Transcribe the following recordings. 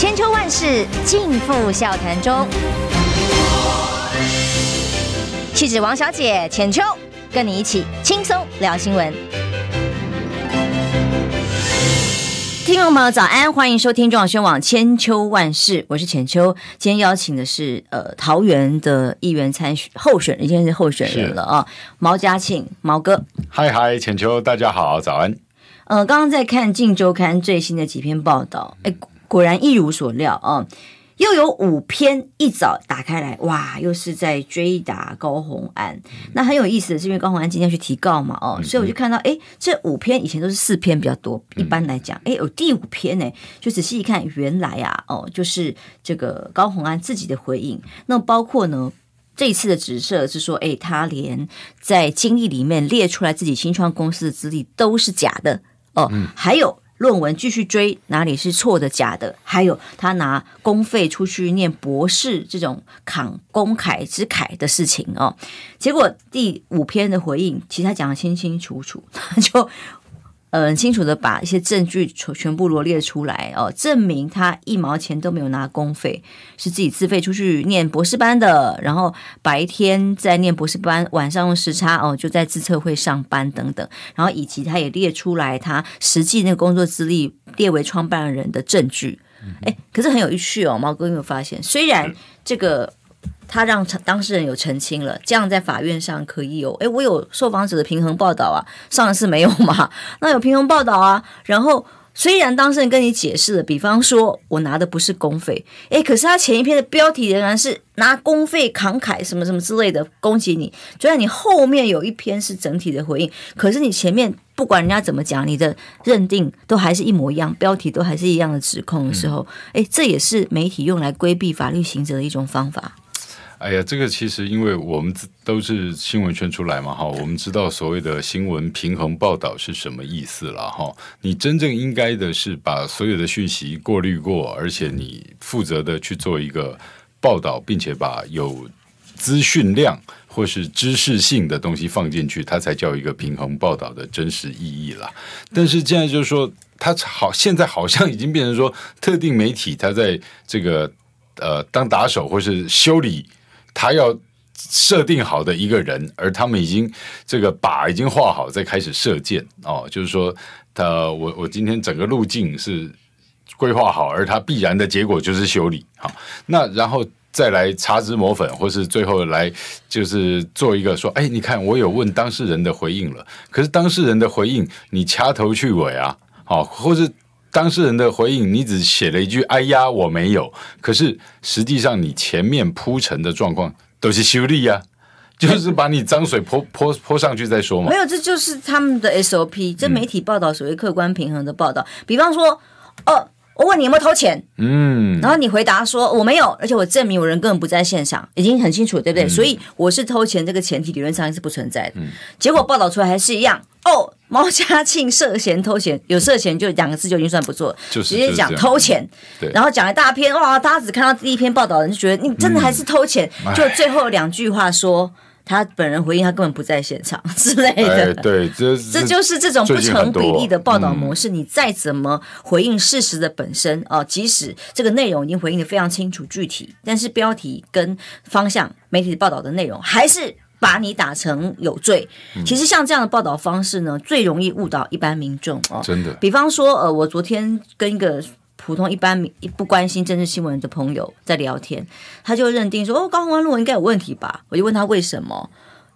千秋万世尽付笑谈中。气质王小姐浅秋，跟你一起轻松聊新闻。听众朋友早安，欢迎收听中广宣网千秋万世，我是浅秋。今天邀请的是呃桃园的议员参选候选人，已经是候选人了啊，毛家庆毛哥。嗨嗨，浅秋，大家好，早安。呃，刚刚在看《镜周刊》最新的几篇报道，哎，果然一如所料啊。又有五篇一早打开来，哇，又是在追打高红安。那很有意思的是，因为高红安今天要去提告嘛，哦，所以我就看到，哎，这五篇以前都是四篇比较多，一般来讲，哎，有第五篇呢，就仔细一看，原来啊，哦，就是这个高红安自己的回应。那包括呢，这一次的指涉是说，哎，他连在经历里面列出来自己新创公司的资历都是假的，哦，还有。论文继续追哪里是错的假的，还有他拿公费出去念博士这种慷公凯之慨的事情哦，结果第五篇的回应，其实他讲得清清楚楚，他 就。呃，很清楚的把一些证据全部罗列出来哦，证明他一毛钱都没有拿公费，是自己自费出去念博士班的，然后白天在念博士班，晚上用时差哦就在自测会上班等等，然后以及他也列出来他实际那个工作资历列为创办人的证据，哎，可是很有趣哦，毛哥有没有发现？虽然这个。他让当事人有澄清了，这样在法院上可以有。哎，我有受访者的平衡报道啊，上一次没有嘛？那有平衡报道啊。然后虽然当事人跟你解释了，比方说我拿的不是公费，哎，可是他前一篇的标题仍然是拿公费慷慨什么什么之类的攻击你。虽然你后面有一篇是整体的回应，可是你前面不管人家怎么讲，你的认定都还是一模一样，标题都还是一样的指控的时候，哎，这也是媒体用来规避法律行责的一种方法。哎呀，这个其实因为我们都是新闻圈出来嘛，哈，我们知道所谓的新闻平衡报道是什么意思了，哈。你真正应该的是把所有的讯息过滤过，而且你负责的去做一个报道，并且把有资讯量或是知识性的东西放进去，它才叫一个平衡报道的真实意义了。但是现在就是说，它好，现在好像已经变成说，特定媒体它在这个呃当打手或是修理。他要设定好的一个人，而他们已经这个靶已经画好，再开始射箭哦。就是说，他我我今天整个路径是规划好，而他必然的结果就是修理好。那然后再来擦脂抹粉，或是最后来就是做一个说，哎，你看我有问当事人的回应了，可是当事人的回应你掐头去尾啊，好，或是。当事人的回应，你只写了一句“哎呀，我没有”，可是实际上你前面铺陈的状况都是修理呀，就是把你脏水泼泼泼上去再说嘛。没有，这就是他们的 SOP。这媒体报道所谓客观平衡的报道，比方说，哦。我问你有没有偷钱？嗯，然后你回答说我没有，而且我证明我人根本不在现场，已经很清楚，对不对？嗯、所以我是偷钱这个前提理论上是不存在的。嗯、结果报道出来还是一样哦。毛家庆涉嫌偷钱，有涉嫌就两个字就已经算不错，就是、直接讲偷钱，然后讲一大篇哇，大家只看到第一篇报道，人就觉得你真的还是偷钱，嗯、就最后两句话说。他本人回应，他根本不在现场 之类的。哎、对，这这就是这种不成比例的报道模式。你再怎么回应事实的本身哦、嗯，即使这个内容已经回应的非常清楚具体，但是标题跟方向媒体报道的内容还是把你打成有罪。嗯、其实像这样的报道方式呢，最容易误导一般民众啊。真的，比方说，呃，我昨天跟一个。普通一般不关心政治新闻的朋友在聊天，他就认定说：“哦，高虹安论文应该有问题吧？”我就问他为什么，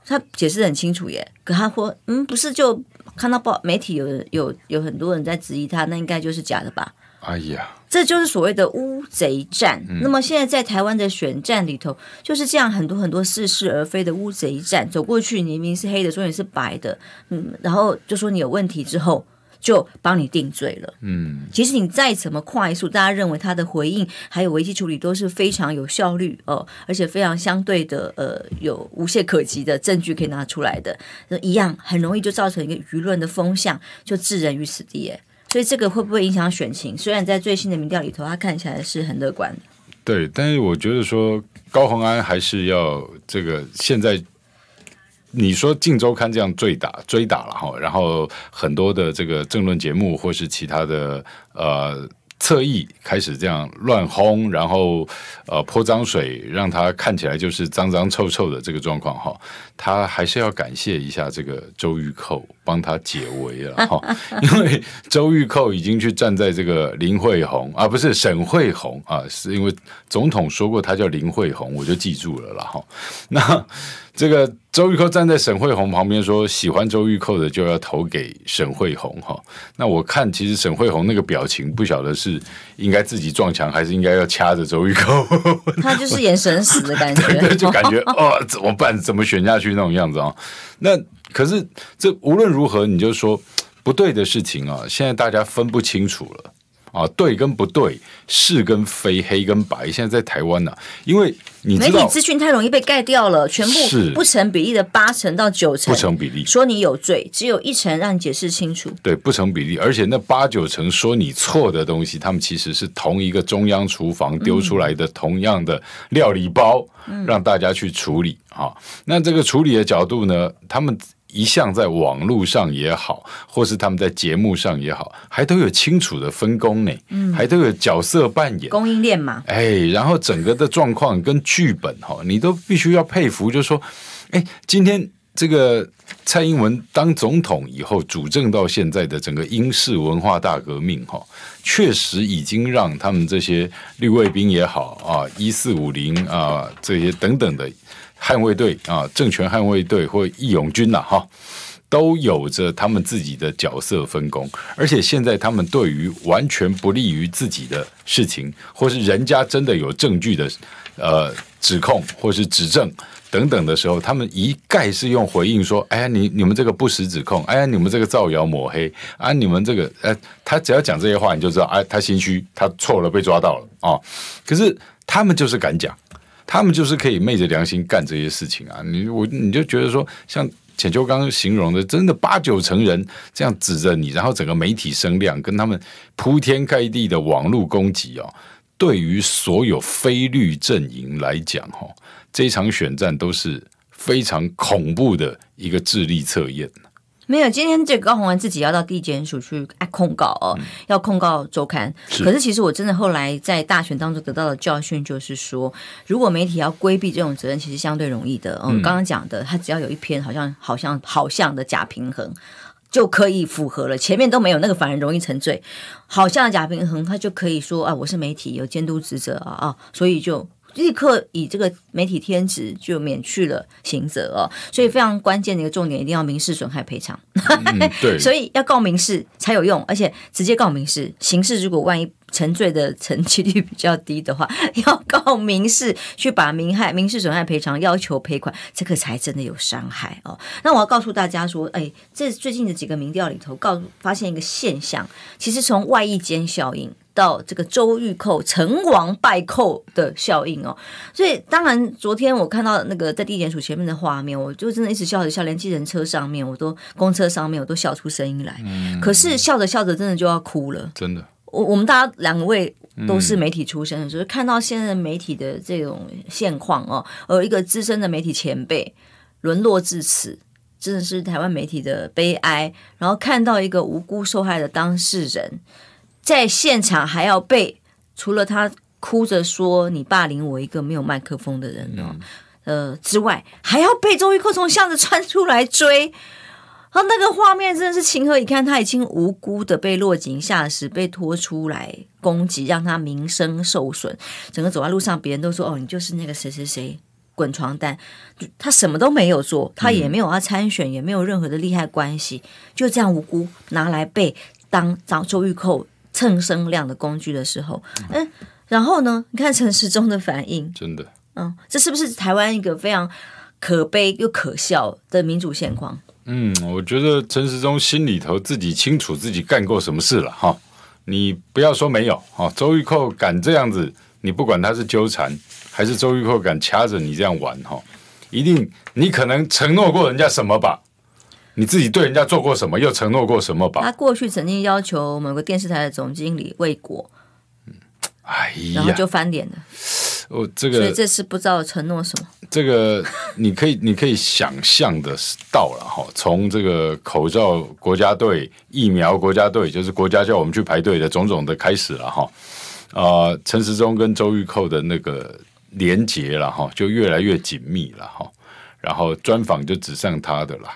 他解释得很清楚耶。可他说：“嗯，不是，就看到报媒体有有有很多人在质疑他，那应该就是假的吧？”哎呀，这就是所谓的乌贼战。嗯、那么现在在台湾的选战里头，就是这样很多很多似是而非的乌贼战，走过去你明明是黑的，说你是白的，嗯，然后就说你有问题之后。就帮你定罪了。嗯，其实你再怎么快速，大家认为他的回应还有危机处理都是非常有效率哦，而且非常相对的呃有无懈可击的证据可以拿出来的，一样很容易就造成一个舆论的风向，就置人于死地。所以这个会不会影响选情？虽然在最新的民调里头，他看起来是很乐观的。对，但是我觉得说高鸿安还是要这个现在。你说《镜周刊》这样追打追打了哈，然后很多的这个政论节目或是其他的呃侧翼开始这样乱轰，然后呃泼脏水，让他看起来就是脏脏臭臭的这个状况哈，他还是要感谢一下这个周玉蔻。帮他解围了哈，因为周玉蔻已经去站在这个林慧红啊，不是沈慧红啊，是因为总统说过他叫林慧红，我就记住了啦哈，那。这个周玉蔻站在沈慧红旁边说：“喜欢周玉蔻的就要投给沈慧红。”哈，那我看其实沈慧红那个表情，不晓得是应该自己撞墙，还是应该要掐着周玉蔻。他就是眼神死的感觉，对，就感觉哦，怎么办？怎么选下去那种样子啊？那可是这无论如何，你就说不对的事情啊，现在大家分不清楚了。啊，对跟不对，是跟非，黑跟白，现在在台湾呢、啊，因为你媒体资讯太容易被盖掉了，全部不成比例的八成到九成不成比例，说你有罪，只有一成让你解释清楚。对，不成比例，而且那八九成说你错的东西，他们其实是同一个中央厨房丢出来的同样的料理包，嗯、让大家去处理啊。那这个处理的角度呢，他们。一向在网络上也好，或是他们在节目上也好，还都有清楚的分工呢，嗯，还都有角色扮演，供应链嘛，哎，然后整个的状况跟剧本哈，你都必须要佩服，就是说，哎，今天这个蔡英文当总统以后，主政到现在的整个英式文化大革命哈，确实已经让他们这些绿卫兵也好啊，一四五零啊这些等等的。捍卫队啊，政权捍卫队或义勇军呐，哈，都有着他们自己的角色分工。而且现在他们对于完全不利于自己的事情，或是人家真的有证据的呃指控或是指证等等的时候，他们一概是用回应说：“哎呀，你你们这个不实指控，哎呀，你们这个造谣抹黑啊，你们这个……哎，他只要讲这些话，你就知道，哎，他心虚，他错了，被抓到了啊。可是他们就是敢讲。”他们就是可以昧着良心干这些事情啊！你我你就觉得说，像浅秋刚形容的，真的八九成人这样指着你，然后整个媒体声量跟他们铺天盖地的网络攻击哦，对于所有非绿阵营来讲，哈，这场选战都是非常恐怖的一个智力测验。没有，今天这个高虹安自己要到地检署去控告哦，嗯、要控告周刊。是可是其实我真的后来在大选当中得到的教训就是说，如果媒体要规避这种责任，其实相对容易的。嗯，刚刚讲的，他只要有一篇好像好像好像的假平衡，就可以符合了。前面都没有那个，反而容易沉醉。好像的假平衡，他就可以说啊，我是媒体有监督职责啊啊，所以就。立刻以这个媒体天职就免去了刑责哦，所以非常关键的一个重点，一定要民事损害赔偿。嗯、对，所以要告民事才有用，而且直接告民事，刑事如果万一沉醉的成几率比较低的话，要告民事去把民害民事损害赔偿要求赔款，这个才真的有伤害哦。那我要告诉大家说，哎，这最近的几个民调里头，告发现一个现象，其实从外溢间效应。到这个周玉蔻成王败寇的效应哦，所以当然昨天我看到那个在地检署前面的画面，我就真的一直笑着笑，连计程车上面我都公车上面我都笑出声音来。嗯，可是笑着笑着真的就要哭了，真的。我我们大家两位都是媒体出身的，所以看到现在媒体的这种现况哦，而一个资深的媒体前辈沦落至此，真的是台湾媒体的悲哀。然后看到一个无辜受害的当事人。在现场还要被除了他哭着说你霸凌我一个没有麦克风的人哦，嗯、呃之外，还要被周玉蔻从巷子窜出来追，啊，那个画面真的是情何以堪？他已经无辜的被落井下石，被拖出来攻击，让他名声受损。整个走在路上，别人都说哦，你就是那个谁谁谁滚床单，他什么都没有做，他也没有要参选，嗯、也没有任何的利害关系，就这样无辜拿来被当找周玉蔻。蹭声量的工具的时候，嗯，然后呢？你看陈时中的反应，真的，嗯，这是不是台湾一个非常可悲又可笑的民主现况？嗯，我觉得陈时中心里头自己清楚自己干过什么事了哈。你不要说没有哈，周玉蔻敢这样子，你不管他是纠缠还是周玉蔻敢掐着你这样玩哈，一定你可能承诺过人家什么吧。你自己对人家做过什么，又承诺过什么吧？他过去曾经要求某个电视台的总经理未果，哎呀，然后就翻脸了。我这个，所以这次不知道承诺什么。这个你可以 你可以想象的到了哈，从这个口罩国家队、疫苗国家队，就是国家叫我们去排队的种种的开始了哈。啊、呃，陈时中跟周玉蔻的那个连结了哈，就越来越紧密了哈。然后专访就只剩他的了，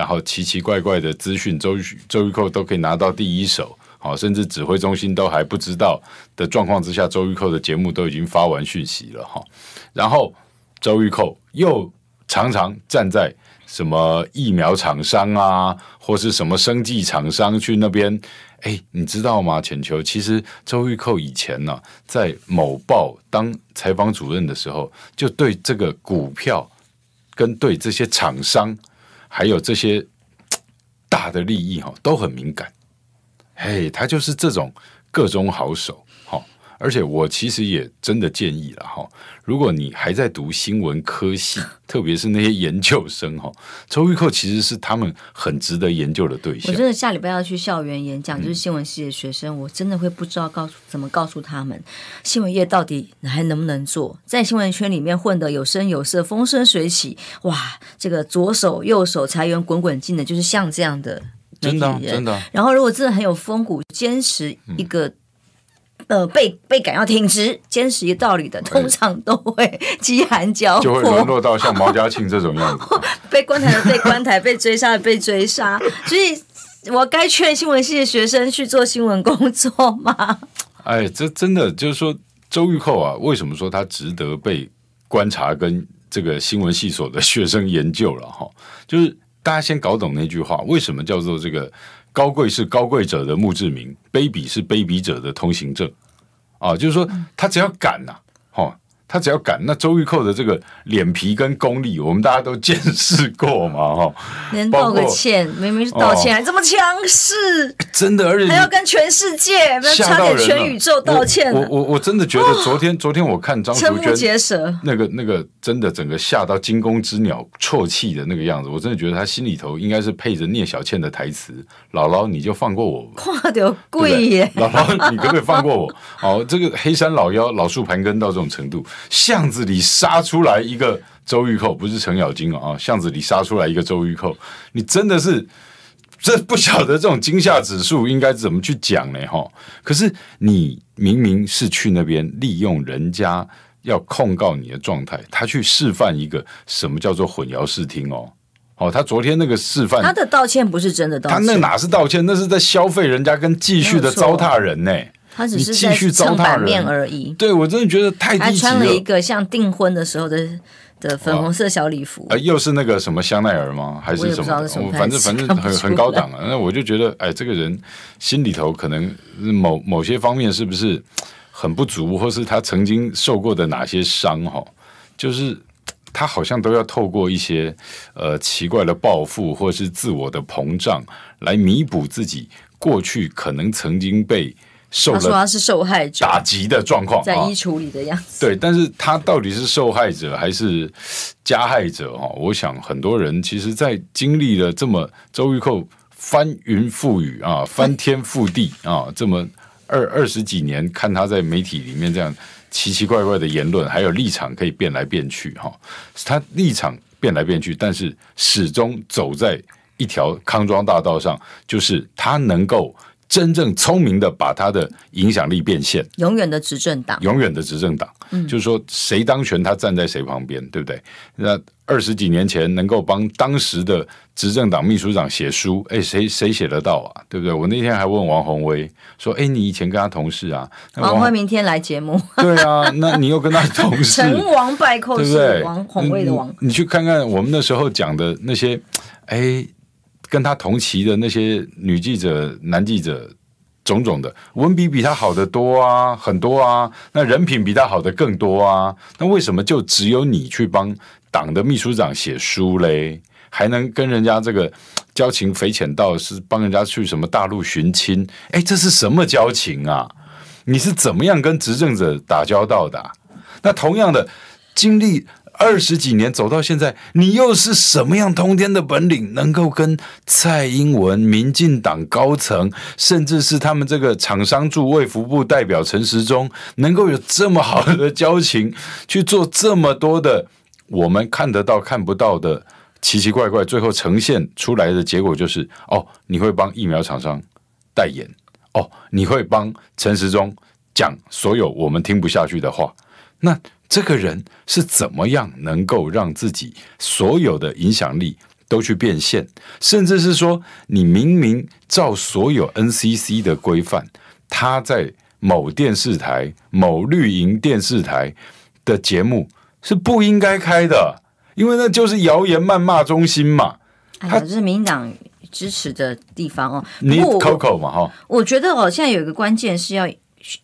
然后奇奇怪怪的资讯，周周玉蔻都可以拿到第一手。好，甚至指挥中心都还不知道的状况之下，周玉蔻的节目都已经发完讯息了哈。然后周玉蔻又常常站在什么疫苗厂商啊，或是什么生技厂商去那边，哎，你知道吗？浅秋，其实周玉蔻以前呢、在某报当采访主任的时候，就对这个股票跟对这些厂商，还有这些大的利益哈，都很敏感。嘿，他就是这种各中好手，而且我其实也真的建议了，哈！如果你还在读新闻科系，特别是那些研究生，哈，周玉蔻其实是他们很值得研究的对象。我真的下礼拜要去校园演讲，就是新闻系的学生，嗯、我真的会不知道告诉怎么告诉他们，新闻业到底还能不能做，在新闻圈里面混得有声有色、风生水起，哇！这个左手右手财源滚滚进的，就是像这样的。真的、啊，真的、啊。然后，如果真的很有风骨，坚持一个、嗯、呃被被赶要挺直，坚持一个道理的，通常都会 饥寒交迫，就会沦落到像毛家庆这种样子。被关台的被关台，被追杀的被追杀。所以，我该劝新闻系的学生去做新闻工作吗？哎，这真的就是说，周玉蔻啊，为什么说他值得被观察跟这个新闻系所的学生研究了哈？就是。大家先搞懂那句话，为什么叫做这个高贵是高贵者的墓志铭，卑鄙是卑鄙者的通行证啊？就是说，他只要敢呐、啊，哈。他只要敢，那周玉蔻的这个脸皮跟功力，我们大家都见识过嘛，哈。连道个歉，明明是道歉，还这么强势，真的，而且还要跟全世界，差点全宇宙道歉。我我我真的觉得，昨天昨天我看张淑娟，瞠目结舌，那个那个真的整个吓到惊弓之鸟啜泣的那个样子，我真的觉得他心里头应该是配着聂小倩的台词：“姥姥，你就放过我吧。”话得贵耶，姥姥，你可不可以放过我？哦，这个黑山老妖老树盘根到这种程度。巷子里杀出来一个周玉蔻，不是程咬金啊！巷子里杀出来一个周玉蔻，你真的是这不晓得这种惊吓指数应该怎么去讲呢？哈！可是你明明是去那边利用人家要控告你的状态，他去示范一个什么叫做混淆视听哦！哦，他昨天那个示范，他的道歉不是真的道歉，他那哪是道歉？那是在消费人家跟继续的糟蹋人呢。他只是在撑版面而已。对，我真的觉得太低级了。还穿了一个像订婚的时候的的粉红色小礼服。啊，又是那个什么香奈儿吗？还是什么？我反正反正很很高档啊。那我就觉得，哎，这个人心里头可能某某些方面是不是很不足，或是他曾经受过的哪些伤？哈，就是他好像都要透过一些呃奇怪的报复，或是自我的膨胀，来弥补自己过去可能曾经被。受他说他是受害者打击的状况，在衣橱里的样子。对，但是他到底是受害者还是加害者？哈，我想很多人其实，在经历了这么周玉蔻翻云覆雨啊、翻天覆地啊，这么二二十几年，看他在媒体里面这样奇奇怪怪的言论，还有立场可以变来变去，哈，他立场变来变去，但是始终走在一条康庄大道上，就是他能够。真正聪明的把他的影响力变现，永远的执政党，永远的执政党，嗯，就是说谁当权他站在谁旁边，对不对？那二十几年前能够帮当时的执政党秘书长写书，哎，谁谁写得到啊？对不对？我那天还问王宏威说，哎，你以前跟他同事啊？王宏威明天来节目，对啊，那你又跟他同事，成王败寇，对不对？王宏威的王你，你去看看我们那时候讲的那些，哎。跟他同期的那些女记者、男记者，种种的文笔比他好得多啊，很多啊。那人品比他好的更多啊。那为什么就只有你去帮党的秘书长写书嘞？还能跟人家这个交情匪浅到是帮人家去什么大陆寻亲？哎，这是什么交情啊？你是怎么样跟执政者打交道的？那同样的经历。二十几年走到现在，你又是什么样通天的本领，能够跟蔡英文、民进党高层，甚至是他们这个厂商驻卫福部代表陈时中，能够有这么好的交情，去做这么多的我们看得到、看不到的奇奇怪怪，最后呈现出来的结果就是：哦，你会帮疫苗厂商代言，哦，你会帮陈时中。讲所有我们听不下去的话，那这个人是怎么样能够让自己所有的影响力都去变现？甚至是说，你明明照所有 NCC 的规范，他在某电视台、某绿营电视台的节目是不应该开的，因为那就是谣言谩骂中心嘛。哎呀，这是民进党支持的地方哦。你 Coco 嘛，哈，我觉得哦，现在有一个关键是要。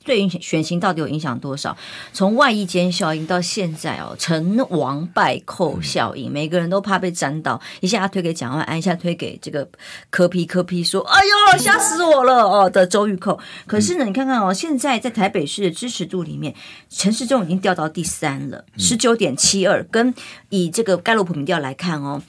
对影选情到底有影响多少？从外溢间效应到现在哦，成王败寇效应，每个人都怕被沾到，一下推给蒋万安，一下推给这个柯皮柯皮说：“哎呦，吓死我了哦！”的周玉蔻。可是呢，你看看哦，现在在台北市的支持度里面，陈世忠已经掉到第三了，十九点七二，跟以这个盖洛普民调来看哦。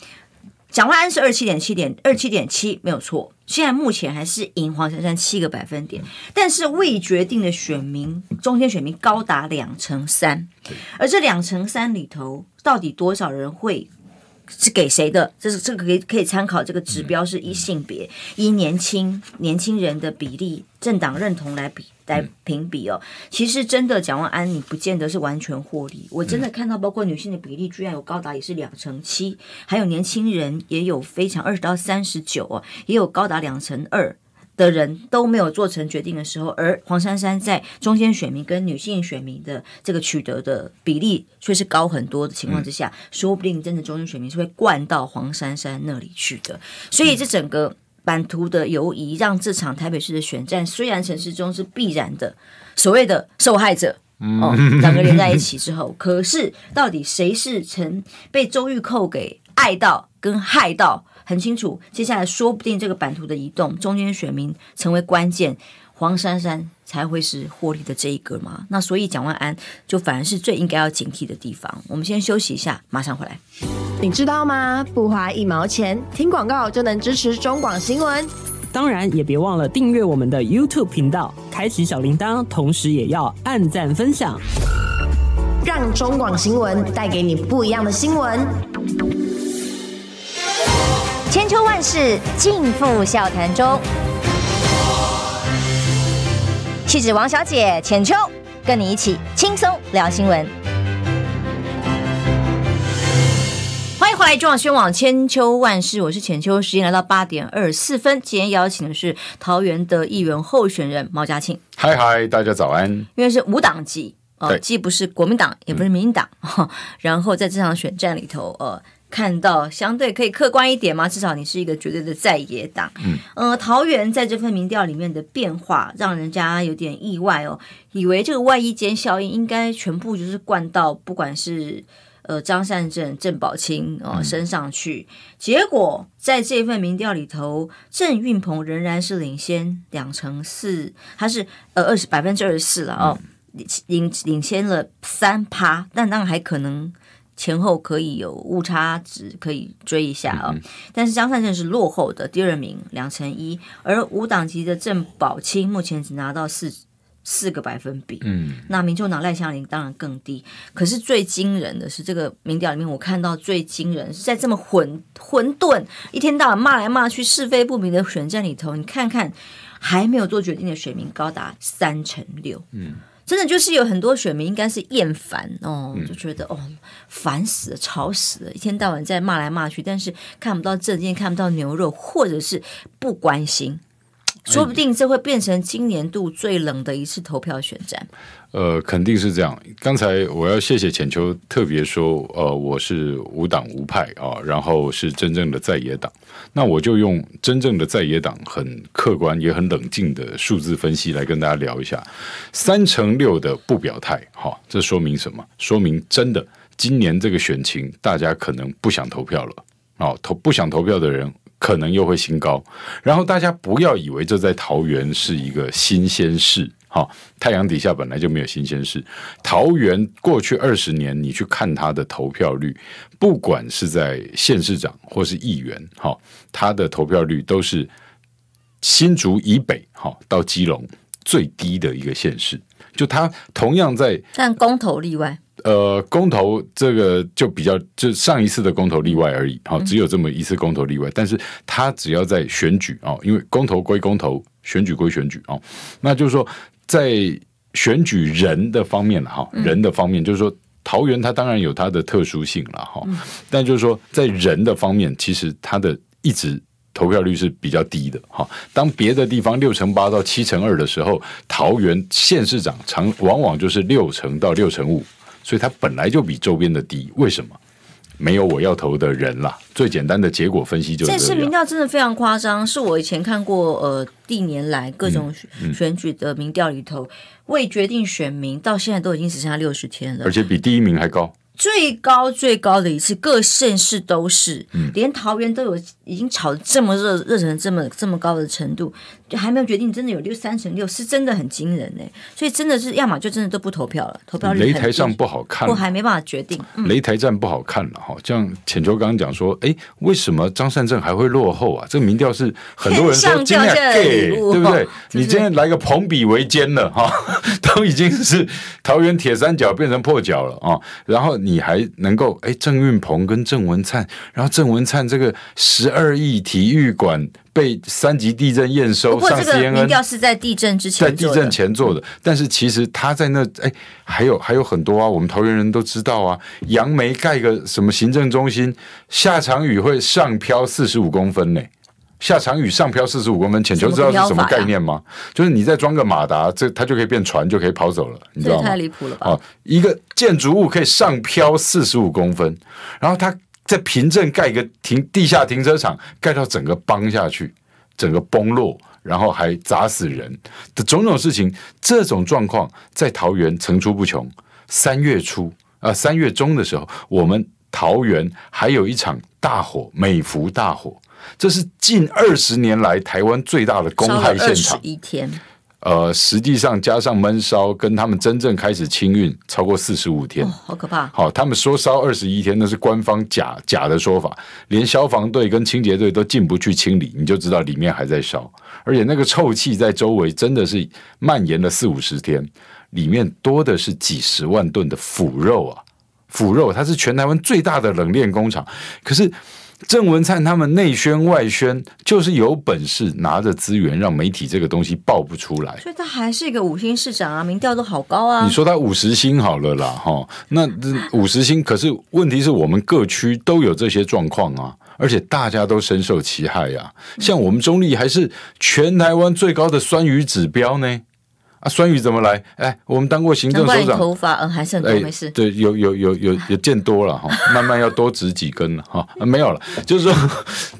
蒋万安是二七点七点二七点七，没有错。现在目前还是赢黄珊珊七个百分点，但是未决定的选民，中间选民高达两成三，而这两成三里头，到底多少人会？是给谁的？这是这个可以可以参考这个指标，是一性别、以年轻年轻人的比例、政党认同来比来评比哦。其实真的蒋万安，你不见得是完全获利。我真的看到，包括女性的比例，居然有高达也是两成七，还有年轻人也有非常二十到三十九哦，也有高达两成二。的人都没有做成决定的时候，而黄珊珊在中间选民跟女性选民的这个取得的比例却是高很多的情况之下，嗯、说不定真的中间选民是会灌到黄珊珊那里去的。所以这整个版图的游移，让这场台北市的选战虽然陈市中是必然的所谓的受害者，哦，两个连在一起之后，可是到底谁是曾被周玉蔻给爱到跟害到？很清楚，接下来说不定这个版图的移动，中间选民成为关键，黄珊珊才会是获利的这一个嘛。那所以蒋万安就反而是最应该要警惕的地方。我们先休息一下，马上回来。你知道吗？不花一毛钱，听广告就能支持中广新闻。当然，也别忘了订阅我们的 YouTube 频道，开启小铃铛，同时也要按赞分享，让中广新闻带给你不一样的新闻。千秋万世尽付笑谈中，气质王小姐浅秋，跟你一起轻松聊新闻。欢迎回来，中广宣网千秋万世，我是浅秋。时间来到八点二十四分，今天邀请的是桃园的议员候选人毛家庆。嗨嗨，大家早安。因为是无党籍哦，既不是国民党，也不是民进党，嗯、然后在这场选战里头，呃。看到相对可以客观一点吗？至少你是一个绝对的在野党。嗯，呃，桃园在这份民调里面的变化，让人家有点意外哦，以为这个外衣间效应应该全部就是灌到不管是呃张善政、郑宝清哦身上去，结果在这份民调里头，郑运鹏仍然是领先两成四，他是呃二十百分之二十四了哦，领领先了三趴，但当然还可能。前后可以有误差值可以追一下啊、哦，嗯嗯，但是张善政是落后的第二名两成一，而无党籍的郑宝清目前只拿到四四个百分比，嗯，那民众党赖香林当然更低，可是最惊人的是这个民调里面，我看到最惊人是在这么混混沌一天到晚骂来骂去是非不明的选战里头，你看看还没有做决定的选民高达三成六，嗯。真的就是有很多选民应该是厌烦哦，就觉得哦烦死了，吵死了，一天到晚在骂来骂去，但是看不到证件，看不到牛肉，或者是不关心。说不定这会变成今年度最冷的一次投票选战。呃，肯定是这样。刚才我要谢谢浅秋特别说，呃，我是无党无派啊，然后是真正的在野党。那我就用真正的在野党很客观也很冷静的数字分析来跟大家聊一下。三成六的不表态，哈、哦，这说明什么？说明真的今年这个选情，大家可能不想投票了。哦，投不想投票的人。可能又会新高，然后大家不要以为这在桃园是一个新鲜事，哈，太阳底下本来就没有新鲜事。桃园过去二十年，你去看他的投票率，不管是在县市长或是议员，哈，他的投票率都是新竹以北，哈到基隆最低的一个县市。就他同样在，但公投例外。呃，公投这个就比较，就上一次的公投例外而已，好，只有这么一次公投例外。但是他只要在选举哦，因为公投归公投，选举归选举哦，那就是说在选举人的方面了哈，人的方面就是说桃园它当然有它的特殊性了哈，但就是说在人的方面，其实它的一直投票率是比较低的哈。当别的地方六成八到七成二的时候，桃园县市长常往往就是六成到六成五。所以它本来就比周边的低，为什么？没有我要投的人啦。最简单的结果分析就是这，这次民调真的非常夸张，是我以前看过呃历年来各种选举的民调里头，嗯嗯、未决定选民到现在都已经只剩下六十天了，而且比第一名还高。最高最高的一次，各县市都是，嗯、连桃园都有，已经炒得这么热，热成这么这么高的程度，就还没有决定，真的有六三成六，是真的很惊人呢。所以真的是，要么就真的都不投票了，投票率擂台上不好看，我还没办法决定。嗯、擂台战不好看了哈，像浅秋刚刚讲说，哎，为什么张善政还会落后啊？这个民调是很多人说今天 gay，对不对？就是、你今天来个朋比为奸了哈，都已经是桃园铁三角变成破角了啊，然后。你还能够哎，郑运鹏跟郑文灿，然后郑文灿这个十二亿体育馆被三级地震验收，上 CNN，民调是在地震之前，在地震前做的，但是其实他在那哎，还有还有很多啊，我们桃园人都知道啊，杨梅盖个什么行政中心，下场雨会上飘四十五公分呢。下场雨上漂四十五公分，浅秋知道是什么概念吗？就是你再装个马达，这它就可以变船，就可以跑走了，你知道吗？太离谱了吧！哦，一个建筑物可以上漂四十五公分，然后它在平镇盖一个停地下停车场，盖到整个崩下去，整个崩落，然后还砸死人的种种事情，这种状况在桃园层出不穷。三月初啊，三月中的时候，我们桃园还有一场大火，美孚大火。这是近二十年来台湾最大的公害现场。一天，呃，实际上加上闷烧，跟他们真正开始清运超过四十五天，哦，好可怕。好，他们说烧二十一天，那是官方假假的说法，连消防队跟清洁队都进不去清理，你就知道里面还在烧，而且那个臭气在周围真的是蔓延了四五十天，里面多的是几十万吨的腐肉啊，腐肉，它是全台湾最大的冷链工厂，可是。郑文灿他们内宣外宣，就是有本事拿着资源让媒体这个东西爆不出来，所以他还是一个五星市长啊，民调都好高啊。你说他五十星好了啦，哈，那五十星，可是问题是我们各区都有这些状况啊，而且大家都深受其害呀、啊。像我们中立还是全台湾最高的酸雨指标呢。啊，酸雨怎么来？哎，我们当过行政首长，头发嗯还是很多，没事。对，有有有有有见多了哈，慢慢要多植几根了哈。没有了，就是说，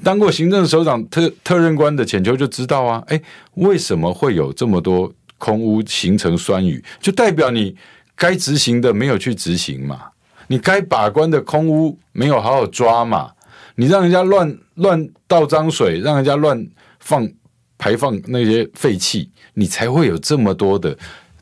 当过行政首长特特任官的浅秋就知道啊，哎，为什么会有这么多空屋形成酸雨？就代表你该执行的没有去执行嘛，你该把关的空屋没有好好抓嘛，你让人家乱乱倒脏水，让人家乱放。排放那些废气，你才会有这么多的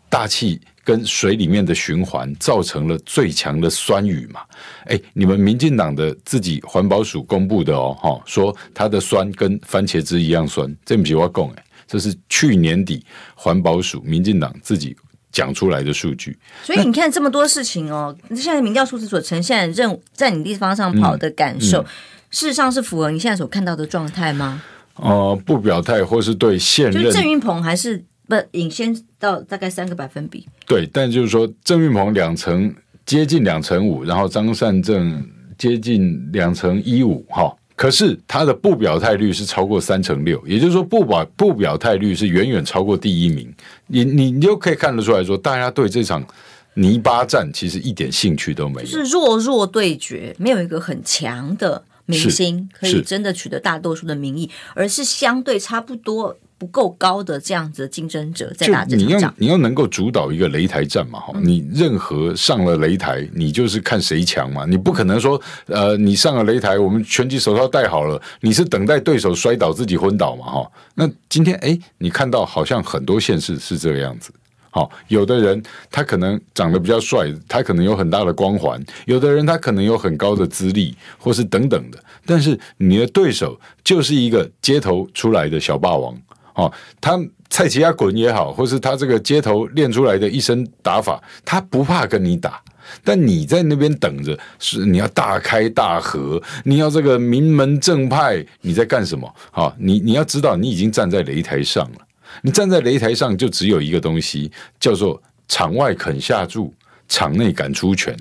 大气跟水里面的循环，造成了最强的酸雨嘛？哎，你们民进党的自己环保署公布的哦，哈，说它的酸跟番茄汁一样酸，这不是我讲，哎，这是去年底环保署民进党自己讲出来的数据。所以你看这么多事情哦，现在民调数字所呈现的任在你地方上跑的感受，嗯嗯、事实上是符合你现在所看到的状态吗？哦、呃，不表态或是对现任，郑云鹏还是不领先到大概三个百分比。对，但就是说郑云鹏两成接近两成五，然后张善政接近两成一五，哈。可是他的不表态率是超过三成六，也就是说不表不表态率是远远超过第一名。你你你就可以看得出来说，大家对这场泥巴战其实一点兴趣都没有，是弱弱对决，没有一个很强的。明星可以真的取得大多数的民意，而是相对差不多不够高的这样子的竞争者在打这场仗。你要你要能够主导一个擂台战嘛？哈、嗯，你任何上了擂台，你就是看谁强嘛。你不可能说，呃，你上了擂台，我们拳击手套戴好了，你是等待对手摔倒自己昏倒嘛？哈，那今天哎，你看到好像很多县市是这个样子。好，有的人他可能长得比较帅，他可能有很大的光环；有的人他可能有很高的资历，或是等等的。但是你的对手就是一个街头出来的小霸王哦，他菜市仔滚也好，或是他这个街头练出来的一身打法，他不怕跟你打。但你在那边等着，是你要大开大合，你要这个名门正派，你在干什么？好，你你要知道，你已经站在擂台上了。你站在擂台上，就只有一个东西，叫做场外肯下注，场内敢出拳。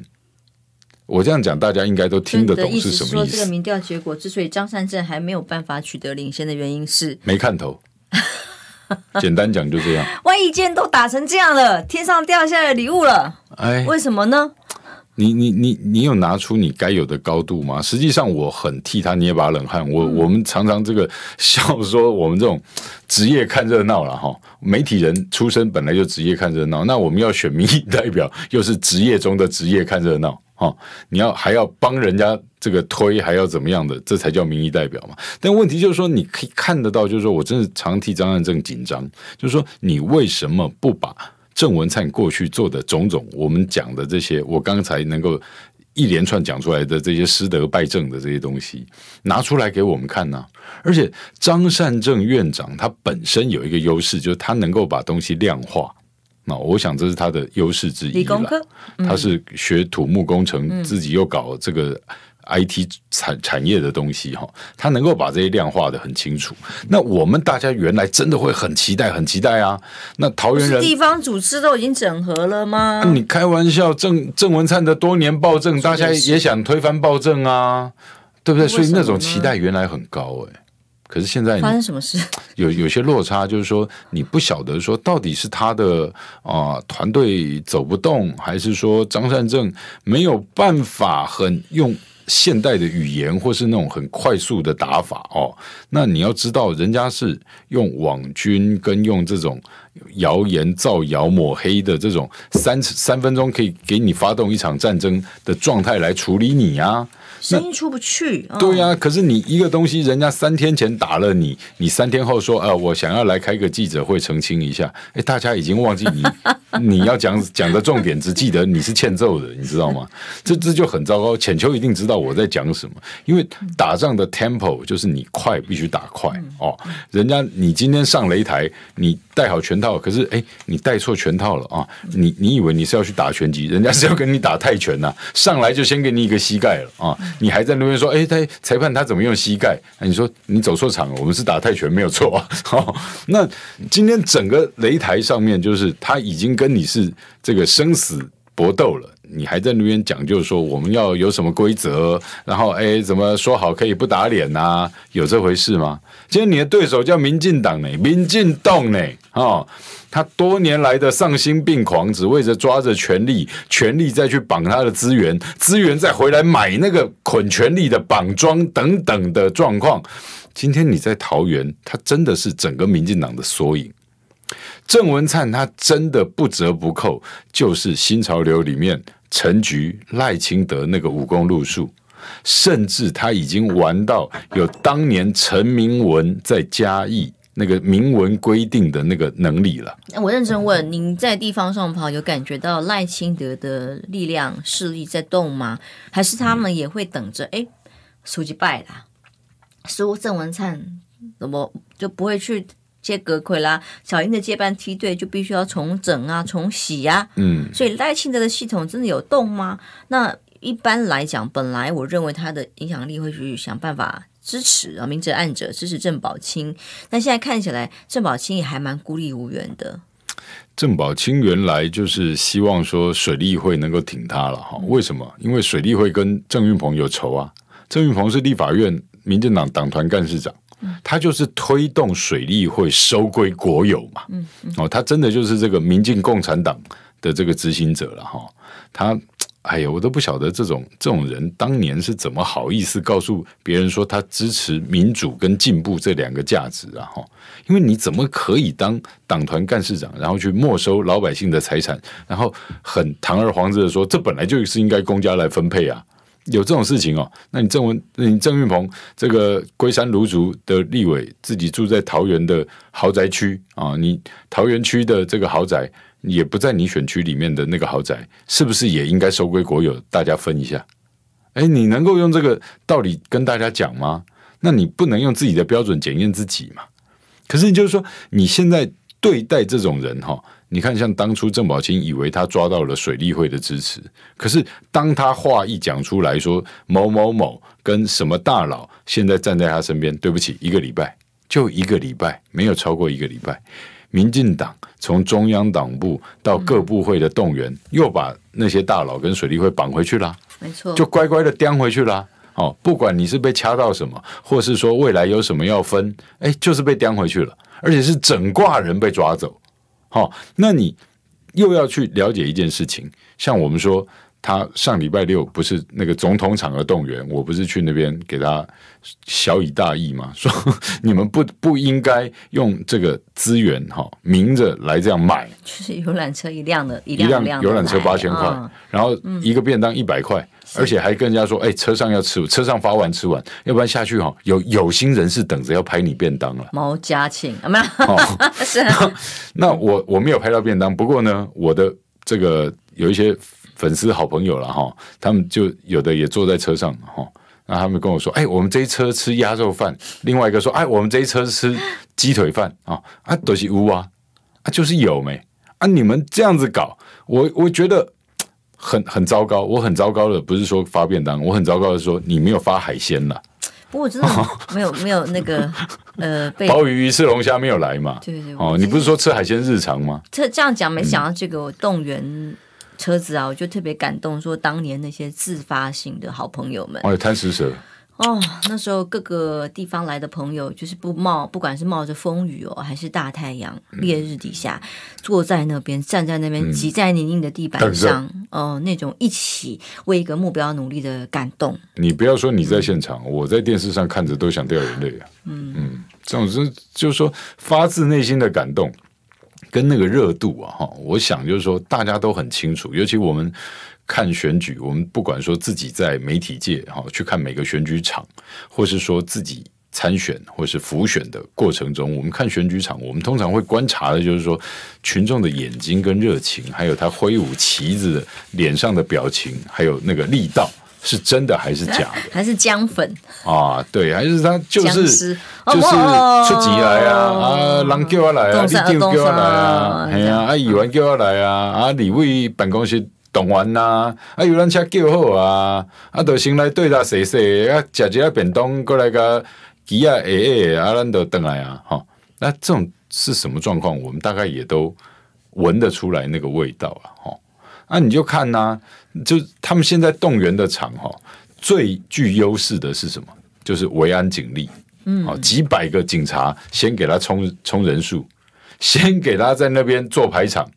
我这样讲，大家应该都听得懂是什么意思。说这个民调结果之所以张善政还没有办法取得领先的原因是没看头。简单讲就这样。万一今天都打成这样了，天上掉下来礼物了，哎，为什么呢？你你你你有拿出你该有的高度吗？实际上我很替他捏把冷汗。我、嗯、我们常常这个 笑说，我们这种职业看热闹了哈。媒体人出身本来就职业看热闹，那我们要选民意代表，又是职业中的职业看热闹哈。你要还要帮人家这个推，还要怎么样的，这才叫民意代表嘛。但问题就是说，你可以看得到，就是说我真的常替张汉正紧张，就是说你为什么不把？郑文灿过去做的种种，我们讲的这些，我刚才能够一连串讲出来的这些失德败政的这些东西，拿出来给我们看呢、啊。而且张善政院长他本身有一个优势，就是他能够把东西量化。那我想这是他的优势之一。理工科，他是学土木工程，自己又搞这个。IT 产产业的东西哈，他能够把这些量化的很清楚。那我们大家原来真的会很期待，很期待啊。那桃园人地方组织都已经整合了吗？你开玩笑，郑郑文灿的多年暴政，大家也想推翻暴政啊，对不对？所以那种期待原来很高哎、欸，可是现在发生什么事？有有些落差，就是说你不晓得说到底是他的啊团队走不动，还是说张善政没有办法很用。现代的语言，或是那种很快速的打法哦，那你要知道，人家是用网军跟用这种谣言造谣抹黑的这种三三分钟可以给你发动一场战争的状态来处理你啊。声音出不去，对呀、啊。可是你一个东西，人家三天前打了你，你三天后说，呃，我想要来开个记者会澄清一下。哎，大家已经忘记你 你要讲讲的重点，只记得你是欠揍的，你知道吗？这这就很糟糕。浅秋一定知道我在讲什么，因为打仗的 tempo 就是你快必须打快哦。人家你今天上擂台，你戴好拳套，可是哎，你戴错拳套了啊！你你以为你是要去打拳击，人家是要跟你打泰拳呐、啊，上来就先给你一个膝盖了啊！你还在那边说，哎，他裁判他怎么用膝盖？你说你走错场了，我们是打泰拳没有错啊。好，那今天整个擂台上面就是他已经跟你是这个生死搏斗了，你还在那边讲究说我们要有什么规则，然后哎，怎么说好可以不打脸呐？有这回事吗？今天你的对手叫民进党呢，民进党呢，啊。他多年来的丧心病狂，只为着抓着权力，权力再去绑他的资源，资源再回来买那个捆权力的绑桩等等的状况。今天你在桃园，他真的是整个民进党的缩影。郑文灿他真的不折不扣，就是新潮流里面陈菊、赖清德那个武功路数，甚至他已经玩到有当年陈明文在嘉义。那个明文规定的那个能力了。我认真问，您在地方上跑，有感觉到赖清德的力量势力在动吗？还是他们也会等着？哎，书记败了，输郑文灿怎么就不会去接阁揆啦？小英的接班梯队就必须要重整啊，重洗啊。嗯，所以赖清德的系统真的有动吗？那一般来讲，本来我认为他的影响力会去想办法。支持啊，明哲暗者支持郑宝清，那现在看起来郑宝清也还蛮孤立无援的。郑宝清原来就是希望说水利会能够挺他了哈，为什么？因为水利会跟郑运鹏有仇啊。郑运鹏是立法院民进党党团干事长，他就是推动水利会收归国有嘛。哦，他真的就是这个民进共产党的这个执行者了哈，他。哎呀，我都不晓得这种这种人当年是怎么好意思告诉别人说他支持民主跟进步这两个价值啊！哈，因为你怎么可以当党团干事长，然后去没收老百姓的财产，然后很堂而皇之的说这本来就是应该公家来分配啊？有这种事情哦？那你郑文，你郑运鹏这个龟山芦竹的立委，自己住在桃园的豪宅区啊，你桃园区的这个豪宅。也不在你选区里面的那个豪宅，是不是也应该收归国有，大家分一下？哎，你能够用这个道理跟大家讲吗？那你不能用自己的标准检验自己嘛？可是你就是说，你现在对待这种人哈，你看像当初郑宝清以为他抓到了水利会的支持，可是当他话一讲出来说某某某跟什么大佬现在站在他身边，对不起，一个礼拜就一个礼拜，没有超过一个礼拜，民进党从中央党部到各部会的动员，又把那些大佬跟水利会绑回去了，没错，就乖乖的钉回去了。哦，不管你是被掐到什么，或是说未来有什么要分，哎，就是被钉回去了，而且是整挂人被抓走。好、哦，那你又要去了解一件事情，像我们说。他上礼拜六不是那个总统场合动员，我不是去那边给他小以大义嘛？说你们不不应该用这个资源哈，明着来这样买，就是游览车一辆的，一辆游览车八千块，哦、然后一个便当一百块，嗯、而且还跟人家说，哎，车上要吃，车上发完吃完，要不然下去哈，有有心人士等着要拍你便当了。毛家庆啊没有？哦、是、那我我没有拍到便当，不过呢，我的这个有一些。粉丝好朋友了哈，他们就有的也坐在车上哈，那他们跟我说，哎，我们这一车吃鸭肉饭，另外一个说，哎，我们这一车吃鸡腿饭啊，啊，都是乌啊，啊，就是有没啊？你们这样子搞，我我觉得很很糟糕，我很糟糕的不是说发便当，我很糟糕的是说你没有发海鲜了。不过真的没有没有那个 呃，鲍鱼、鱼翅、龙虾没有来嘛？对对哦，你不是说吃海鲜日常吗？这这样讲没想到这个动员。车子啊，我就特别感动，说当年那些自发性的好朋友们，哦，贪食蛇哦，那时候各个地方来的朋友，就是不冒，不管是冒着风雨哦，还是大太阳烈日底下，嗯、坐在那边，站在那边，挤在泥泞的地板上，哦、那种一起为一个目标努力的感动。你不要说你在现场，嗯、我在电视上看着都想掉眼泪啊。嗯嗯，这种是就是说发自内心的感动。跟那个热度啊，哈，我想就是说，大家都很清楚，尤其我们看选举，我们不管说自己在媒体界哈去看每个选举场，或是说自己参选或是辅选的过程中，我们看选举场，我们通常会观察的就是说群众的眼睛跟热情，还有他挥舞旗子的脸上的表情，还有那个力道。是真的还是假的？还是姜粉啊？对，还是他就是就是出钱来啊啊，人叫我来啊，里长叫我来啊，系啊，啊议员叫我来啊，啊李伟办公室动员呐，啊有人车叫好啊，啊就先来对他说说，啊食一下便当过来个鸡啊诶诶，啊咱就等来啊，哈，那这种是什么状况？我们大概也都闻得出来那个味道啊，哈。那、啊、你就看呐、啊，就他们现在动员的场哈，最具优势的是什么？就是维安警力，嗯，好几百个警察先给他充充人数，先给他在那边做排场。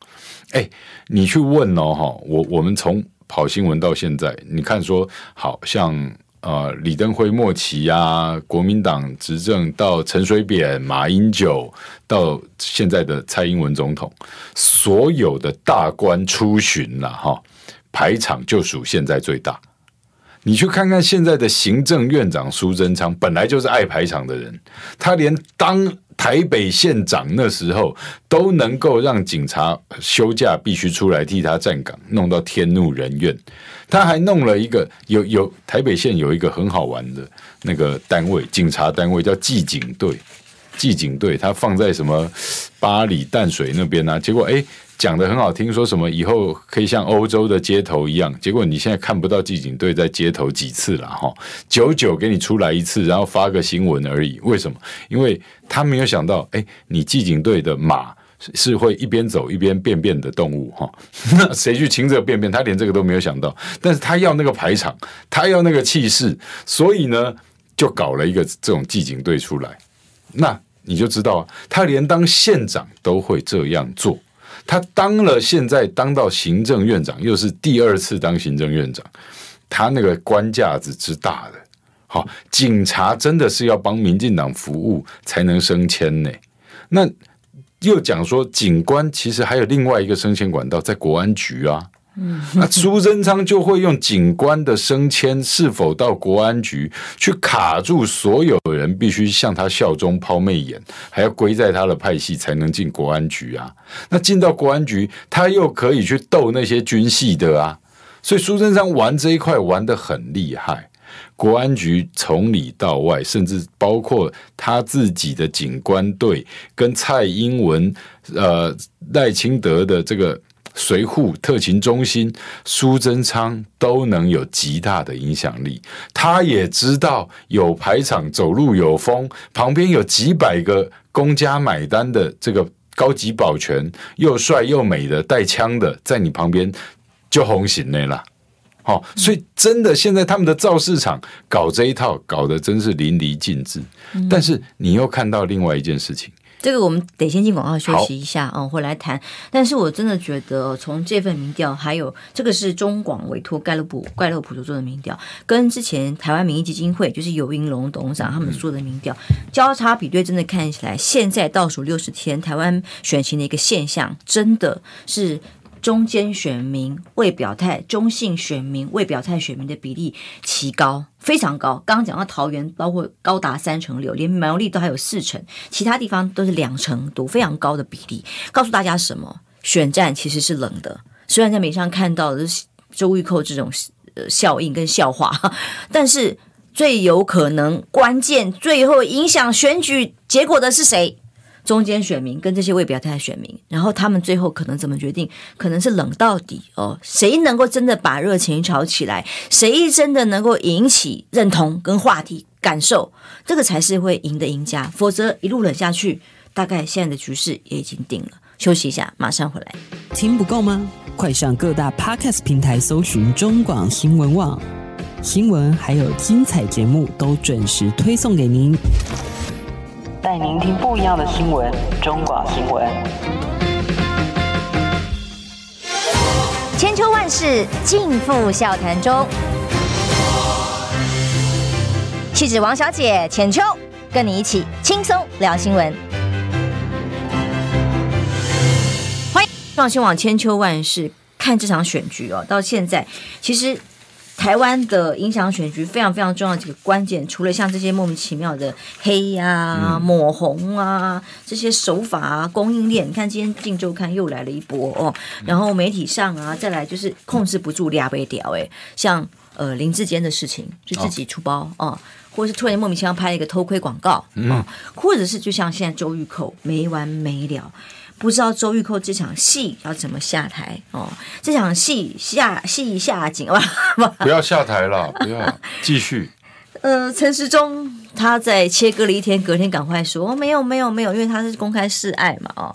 哎，你去问哦，哈，我我们从跑新闻到现在，你看说，好像呃李登辉末期啊，国民党执政到陈水扁、马英九。到现在的蔡英文总统，所有的大官出巡了哈，排场就属现在最大。你去看看现在的行政院长苏贞昌，本来就是爱排场的人，他连当台北县长那时候都能够让警察休假必须出来替他站岗，弄到天怒人怨。他还弄了一个有有台北县有一个很好玩的那个单位，警察单位叫纪警队。纪警队，他放在什么八里淡水那边呢、结果哎，讲得很好听，说什么以后可以像欧洲的街头一样。结果你现在看不到纪警队在街头几次了哈，久久给你出来一次，然后发个新闻而已。为什么？因为他没有想到，哎，你纪警队的马是会一边走一边便便的动物哈。那谁去清这个便便？他连这个都没有想到。但是他要那个排场，他要那个气势，所以呢，就搞了一个这种纪警队出来。那。你就知道，他连当县长都会这样做。他当了，现在当到行政院长，又是第二次当行政院长，他那个官架子之大的。好，警察真的是要帮民进党服务才能升迁呢。那又讲说，警官其实还有另外一个升迁管道，在国安局啊。那 苏贞昌就会用警官的升迁是否到国安局去卡住所有人，必须向他效忠、抛媚眼，还要归在他的派系才能进国安局啊。那进到国安局，他又可以去斗那些军系的啊。所以苏贞昌玩这一块玩得很厉害。国安局从里到外，甚至包括他自己的警官队，跟蔡英文、呃赖清德的这个随扈特勤中心，苏贞昌都能有极大的影响力。他也知道有排场，走路有风，旁边有几百个公家买单的这个高级保全，又帅又美的带枪的，在你旁边就红醒了啦。哦，所以真的，现在他们的造市场搞这一套，搞得真是淋漓尽致。但是你又看到另外一件事情，这个我们得先进广告休息一下，嗯，回来谈。但是我真的觉得，从这份民调，还有这个是中广委托盖洛普盖洛普所做的民调，跟之前台湾民意基金会就是游盈龙董事长他们做的民调交叉比对，真的看起来，现在倒数六十天，台湾选情的一个现象，真的是。中间选民未表态，中性选民未表态，选民的比例奇高，非常高。刚刚讲到桃园，包括高达三成六，连苗栗都还有四成，其他地方都是两成多，非常高的比例。告诉大家什么？选战其实是冷的。虽然在媒体上看到的是周玉蔻这种呃效应跟笑话，但是最有可能关键最后影响选举结果的是谁？中间选民跟这些未表态选民，然后他们最后可能怎么决定？可能是冷到底哦。谁能够真的把热情炒起来？谁真的能够引起认同跟话题感受？这个才是会赢的赢家。否则一路冷下去，大概现在的局势也已经定了。休息一下，马上回来。听不够吗？快上各大 Podcast 平台搜寻中广新闻网新闻，还有精彩节目都准时推送给您。带您听不一样的新闻，中广新闻。千秋万世尽付笑谈中。气质王小姐浅秋，跟你一起轻松聊新闻。欢迎中新网千秋万世看这场选举哦，到现在其实。台湾的影响选举非常非常重要的几个关键，除了像这些莫名其妙的黑呀、啊、抹红啊这些手法啊，供应链，你看今天《镜周刊》又来了一波哦，然后媒体上啊，再来就是控制不住俩被屌哎，像呃林志坚的事情，就自己出包啊、哦，或者是突然莫名其妙拍了一个偷窥广告，或者是就像现在周玉蔻没完没了。不知道周玉蔻这场戏要怎么下台哦？这场戏下戏下井哇！不要下台了，不要继续。呃，陈时中他在切割了一天，隔天赶快说、哦、没有没有没有，因为他是公开示爱嘛哦，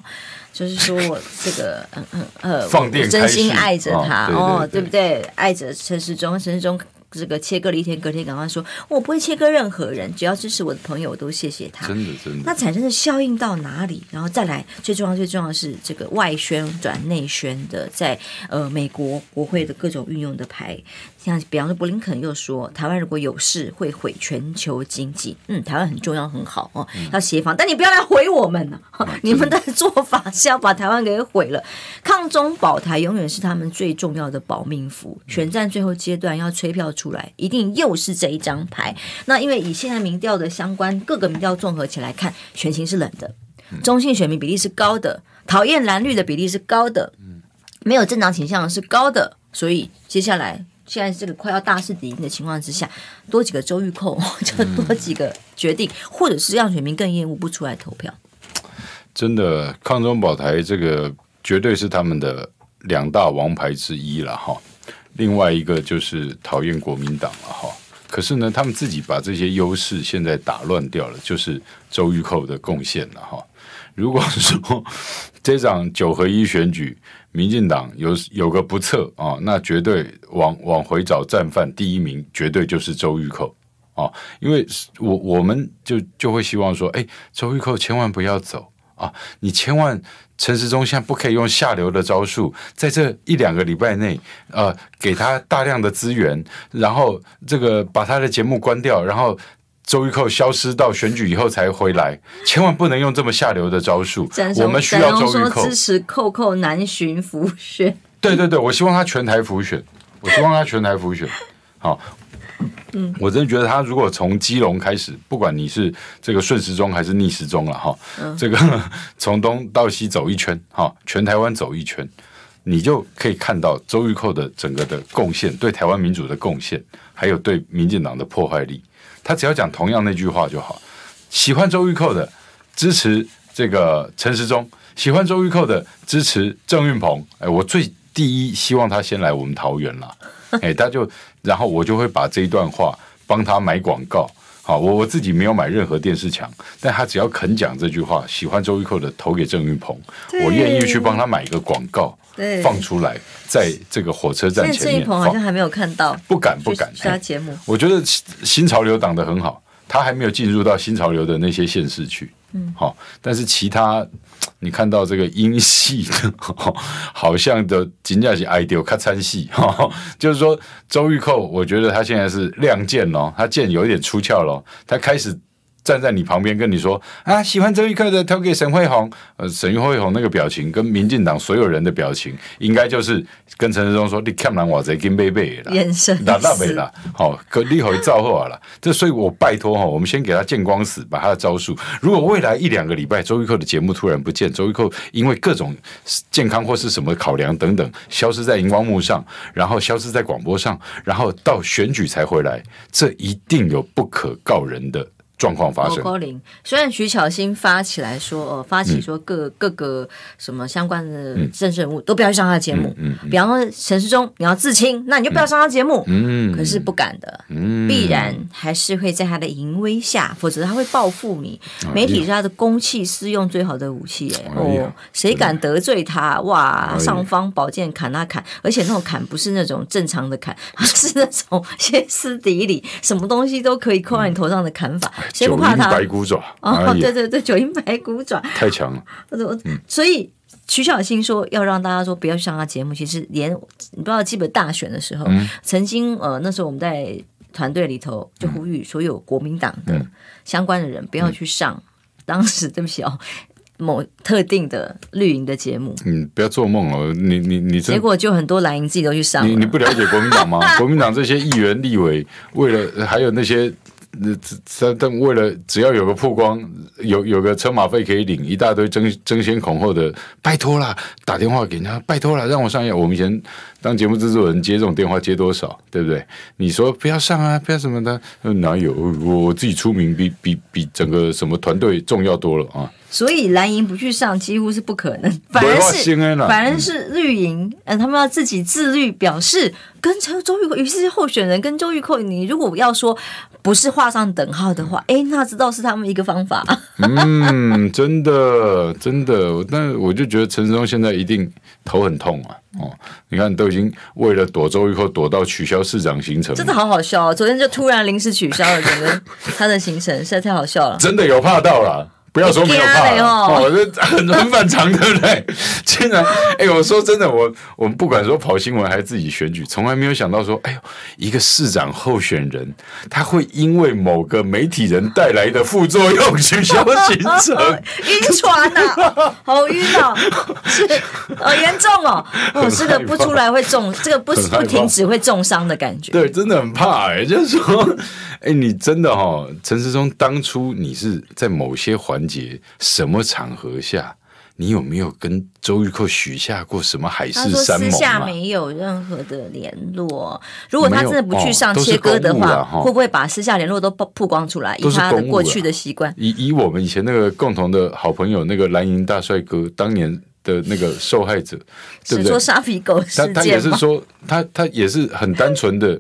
就是说我这个嗯嗯呃，放电真心爱着他哦，哦，对不对？爱着陈时中，陈时中。这个切割了一天，隔天赶快说，我不会切割任何人，只要支持我的朋友，我都谢谢他。真的，真的。那产生的效应到哪里？然后再来，最重要、最重要的是这个外宣转内宣的，在呃美国国会的各种运用的牌。像比方说，布林肯又说，台湾如果有事会毁全球经济。嗯，台湾很重要，很好哦，要协防，但你不要来毁我们呢、啊。你们的做法是要把台湾给毁了。抗中保台永远是他们最重要的保命符。选战最后阶段要催票出来，一定又是这一张牌。那因为以现在民调的相关各个民调综合起来看，选情是冷的，中性选民比例是高的，讨厌蓝绿的比例是高的，没有政党倾向是高的，所以接下来。现在这个快要大势已定的情况之下，多几个周玉蔻 就多几个决定，嗯、或者是让选民更厌恶不出来投票。真的，抗中保台这个绝对是他们的两大王牌之一了哈。另外一个就是讨厌国民党了哈。可是呢，他们自己把这些优势现在打乱掉了，就是周玉蔻的贡献了哈。如果说 这场九合一选举，民进党有有个不测啊，那绝对往往回找战犯，第一名绝对就是周玉蔻啊，因为我我们就就会希望说，哎，周玉蔻千万不要走啊，你千万陈时中现在不可以用下流的招数，在这一两个礼拜内，呃，给他大量的资源，然后这个把他的节目关掉，然后。周玉蔻消失到选举以后才回来，千万不能用这么下流的招数。我们需要周玉蔻支持扣扣南巡浮选。对对对，我希望他全台浮选，我希望他全台浮选。好，嗯，我真的觉得他如果从基隆开始，不管你是这个顺时钟还是逆时钟了哈，这个 从东到西走一圈，哈，全台湾走一圈，你就可以看到周玉蔻的整个的贡献，对台湾民主的贡献，还有对民进党的破坏力。他只要讲同样那句话就好。喜欢周玉蔻的支持这个陈时中，喜欢周玉蔻的支持郑运鹏。哎，我最第一希望他先来我们桃园了。哎，他就然后我就会把这一段话帮他买广告。好，我我自己没有买任何电视墙，但他只要肯讲这句话，喜欢周玉蔻的投给郑云鹏，我愿意去帮他买一个广告，放出来，在这个火车站前面。郑云鹏好像还没有看到，不敢不敢。其他节目，我觉得新潮流挡得很好，他还没有进入到新潮流的那些县市去。嗯，好，但是其他。你看到这个英系的，好像的金价是 ideal 卡餐系，就是说周玉蔻，我觉得他现在是亮剑喽，他剑有一点出鞘喽，他开始。站在你旁边跟你说啊，喜欢周玉蔻的投给沈慧宏。呃，沈慧宏那个表情跟民进党所有人的表情，应该就是跟陈世忠说：“你看南我贼金贝贝了。”眼神打大北了，好，可立回造化了。这所以，我拜托哈，我们先给他见光死，把他的招数。如果未来一两个礼拜，周玉蔻的节目突然不见，周玉蔻因为各种健康或是什么考量等等，消失在荧光幕上，然后消失在广播上，然后到选举才回来，这一定有不可告人的。状况发生。虽然徐巧芯发起来说，呃，发起说各、嗯、各个什么相关的政治人物都不要去上他的节目。嗯比方说陈世忠，你要自清，那你就不要上他节目。嗯，可是不敢的，嗯、必然还是会在他的淫威下，否则他会报复你。媒体是他的公器私用最好的武器、欸。哎、哦，谁敢得罪他？哇，上方宝剑砍他砍，而且那种砍不是那种正常的砍，是那种歇斯底里，什么东西都可以扣在你头上的砍法。谁不怕他？白骨爪哦，对对对，九阴白骨爪太强了。所以徐小新说要让大家说不要去上他节目。其实连你不知道基本大选的时候，嗯、曾经呃那时候我们在团队里头就呼吁所有国民党的相关的人不要去上。嗯、当时对不起哦，某特定的绿营的节目，嗯，不要做梦哦。你你你，结果就很多蓝营自己都去上。你你不了解国民党吗？国民党这些议员、立委，为了还有那些。那这但为了只要有个曝光，有有个车马费可以领，一大堆争争先恐后的，拜托啦，打电话给人家，拜托啦，让我上一下。我们以前当节目制作人接这种电话接多少，对不对？你说不要上啊，不要什么的，哪有我我自己出名比比比整个什么团队重要多了啊！所以蓝营不去上几乎是不可能，反而是反而是绿营，嗯，他们要自己自律，表示跟周周玉蔻，于是候选人跟周玉蔻，你如果要说不是画上等号的话，哎、欸，那知道是他们一个方法。嗯，真的真的，但我就觉得陈时中现在一定头很痛啊！哦，你看都已经为了躲周玉蔻，躲到取消市长行程，真的好好笑啊！昨天就突然临时取消了整个他的行程，实在太好笑了。真的有怕到了。不要说没有怕哦，我这很很反常，对不对？竟然，哎，我说真的，我我们不管说跑新闻还是自己选举，从来没有想到说，哎呦，一个市长候选人他会因为某个媒体人带来的副作用取消行程，晕船呐，好晕哦，是好严重哦，哦，这个不出来会重，这个不不停止会重伤的感觉，对，真的很怕哎，就是说。哎，你真的哈、哦，陈世忠当初你是在某些环节、什么场合下，你有没有跟周玉蔻许下过什么海誓山盟？私下没有任何的联络。如果他真的不去上切割的话，会不会把私下联络都曝光出来？以他的过去的习惯，以以我们以前那个共同的好朋友那个蓝银大帅哥当年的那个受害者，对不对？说沙皮狗事件他他也是说，他他也是很单纯的。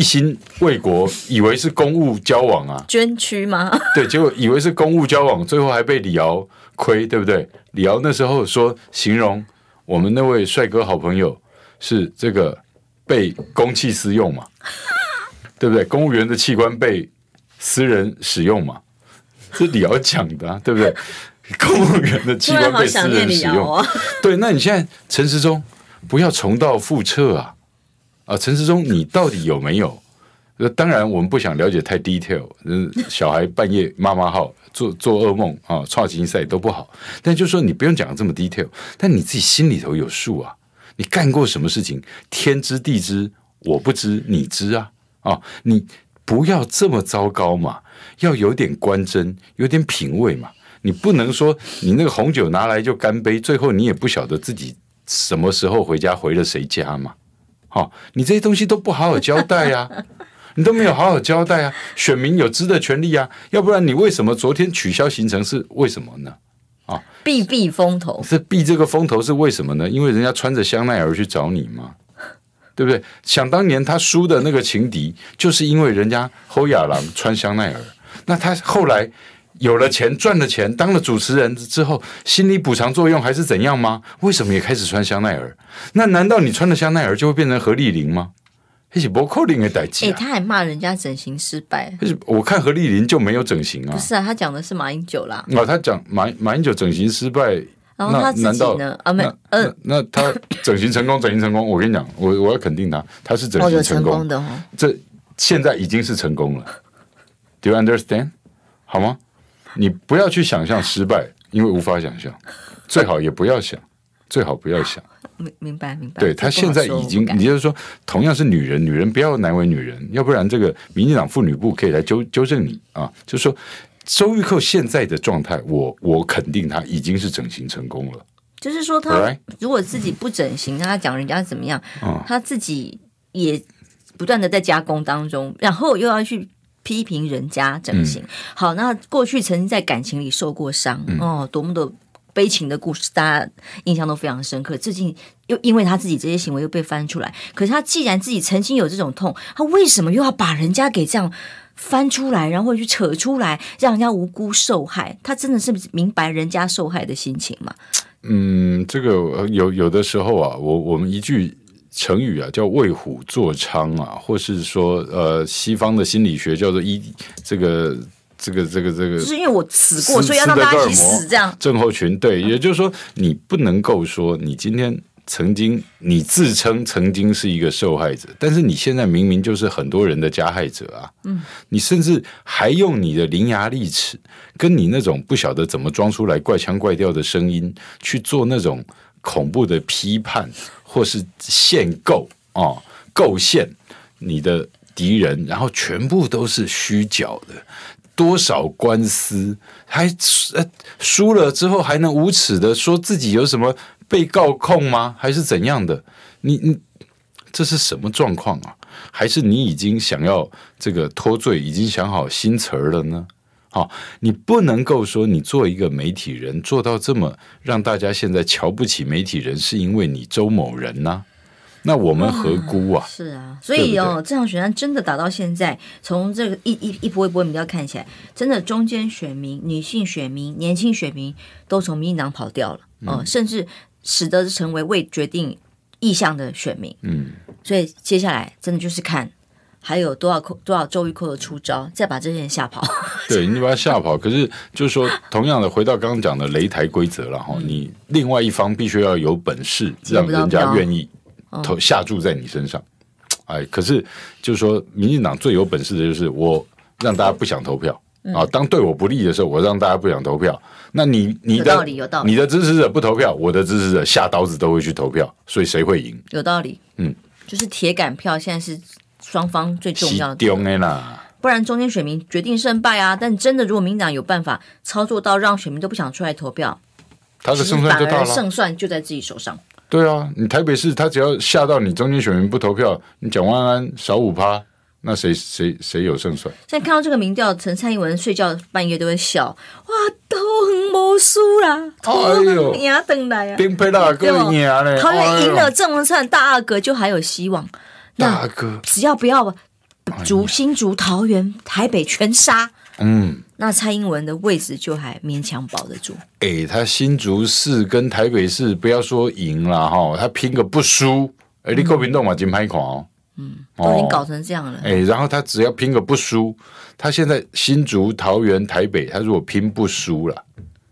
一心为国，以为是公务交往啊？捐躯吗？对，结果以为是公务交往，最后还被李敖亏，对不对？李敖那时候说，形容我们那位帅哥好朋友是这个被公器私用嘛，对不对？公务员的器官被私人使用嘛，是李敖讲的啊，对不对？公务员的器官被私人使用，啊、对，那你现在陈时中不要重蹈覆辙啊！啊，陈世忠，你到底有没有？当然，我们不想了解太 detail。嗯，小孩半夜妈妈号做做噩梦啊，创新赛都不好。但就是说，你不用讲这么 detail，但你自己心里头有数啊。你干过什么事情？天知地知，我不知，你知啊！啊，你不要这么糟糕嘛，要有点关真，有点品味嘛。你不能说你那个红酒拿来就干杯，最后你也不晓得自己什么时候回家，回了谁家嘛？好、哦，你这些东西都不好好交代呀、啊，你都没有好好交代啊！选民有知的权利啊，要不然你为什么昨天取消行程是为什么呢？啊、哦，避避风头，是避这个风头是为什么呢？因为人家穿着香奈儿去找你嘛，对不对？想当年他输的那个情敌，就是因为人家侯亚郎穿香奈儿，那他后来。有了钱，赚了钱，当了主持人之后，心理补偿作用还是怎样吗？为什么也开始穿香奈儿？那难道你穿了香奈儿就会变成何丽玲吗？那是不可能的代志。哎，他还骂人家整形失败。我看何丽玲就没有整形啊。不是啊，他讲的是马英九啦。哦，他讲马马英九整形失败，然后他自己呢？啊，没，嗯，那他整形成功，整形成功。我跟你讲，我我要肯定他，他是整形成功的。这现在已经是成功了。Do you understand？好吗？你不要去想象失败，因为无法想象，最好也不要想，最好不要想。明明白明白。对，他现在已经，你就是说，同样是女人，女人不要难为女人，要不然这个民进党妇女部可以来纠纠正你啊。就是说，周玉蔻现在的状态，我我肯定她已经是整形成功了。就是说，她如果自己不整形，她讲人家怎么样，他自己也不断的在加工当中，然后又要去。批评人家整形，嗯、好，那过去曾经在感情里受过伤、嗯、哦，多么的悲情的故事，大家印象都非常深刻。最近又因为他自己这些行为又被翻出来，可是他既然自己曾经有这种痛，他为什么又要把人家给这样翻出来，然后去扯出来，让人家无辜受害？他真的是明白人家受害的心情吗？嗯，这个有有的时候啊，我我们一句。成语啊，叫为虎作伥啊，或是说，呃，西方的心理学叫做一这个这个这个这个，就是因为我死过，所以要让大家一起死这样。症候群，对，也就是说，你不能够说你今天曾经你自称曾经是一个受害者，但是你现在明明就是很多人的加害者啊，嗯，你甚至还用你的伶牙俐齿，跟你那种不晓得怎么装出来怪腔怪调的声音去做那种恐怖的批判。或是限购啊，构陷你的敌人，然后全部都是虚假的，多少官司还呃输了之后还能无耻的说自己有什么被告控吗？还是怎样的？你你这是什么状况啊？还是你已经想要这个脱罪，已经想好新词儿了呢？好，你不能够说你做一个媒体人做到这么让大家现在瞧不起媒体人，是因为你周某人呢、啊？那我们何辜啊？是啊，所以哦，对对这场选战真的打到现在，从这个一一一波一波民调看起来，真的中间选民、女性选民、年轻选民都从民进党跑掉了，哦、嗯，甚至使得成为未决定意向的选民。嗯，所以接下来真的就是看。还有多少多少周玉蔻的出招，再把这些人吓跑。对，你把他吓跑，可是就是说，同样的，回到刚刚讲的擂台规则了哈，你另外一方必须要有本事，让人家愿意投下注在你身上。哎，可是就是说，民进党最有本事的就是我让大家不想投票啊。当对我不利的时候，我让大家不想投票。那你你的你的支持者不投票，我的支持者下刀子都会去投票，所以谁会赢？有道理。嗯，就是铁杆票现在是。双方最重要的，不然中间选民决定胜败啊！但真的，如果民党有办法操作到让选民都不想出来投票，他的胜算就大了。胜算就在自己手上。对啊，你台北市他只要吓到你中间选民不投票，你蒋万安少五趴，那谁谁谁有胜算？现在看到这个民调，陈蔡英文睡觉半夜都会笑，哇，都很无输啦，哎呦，赢等来啊，丁佩大哥赢了，桃园赢了，郑文灿大阿哥就还有希望。大哥，只要不要竹新竹桃园台北全杀，嗯，那蔡英文的位置就还勉强保得住。哎、欸，他新竹市跟台北市不要说赢了哈，他拼个不输，哎、欸，你国民党嘛金牌狂哦，嗯，都已经搞成这样了。哎、欸，然后他只要拼个不输，他现在新竹、桃园、台北，他如果拼不输了。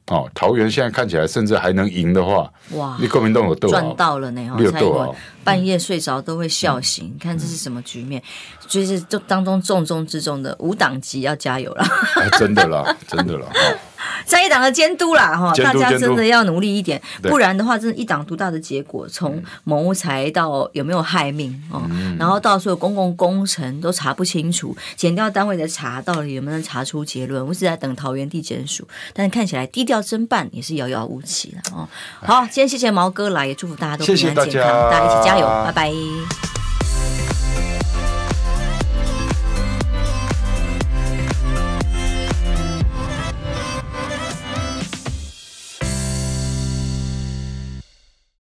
哦，桃园现在看起来甚至还能赢的话，哇！你国民党有斗赚到了呢，有斗啊半夜睡着都会笑醒，你、嗯、看这是什么局面？就是这当中重中之重的五党籍要加油了，哎，真的啦，真的啦。在一党的监督啦，哈，大家真的要努力一点，不然的话，真的一党独大的结果，从谋财到有没有害命哦，嗯、然后到所有公共工程都查不清楚，检调单位的查到底有没有查出结论？我是在等桃园地检署，但是看起来低调侦办也是遥遥无期了哦。好，今天谢谢毛哥来，也祝福大家都平安健康，大家一起加油，拜拜。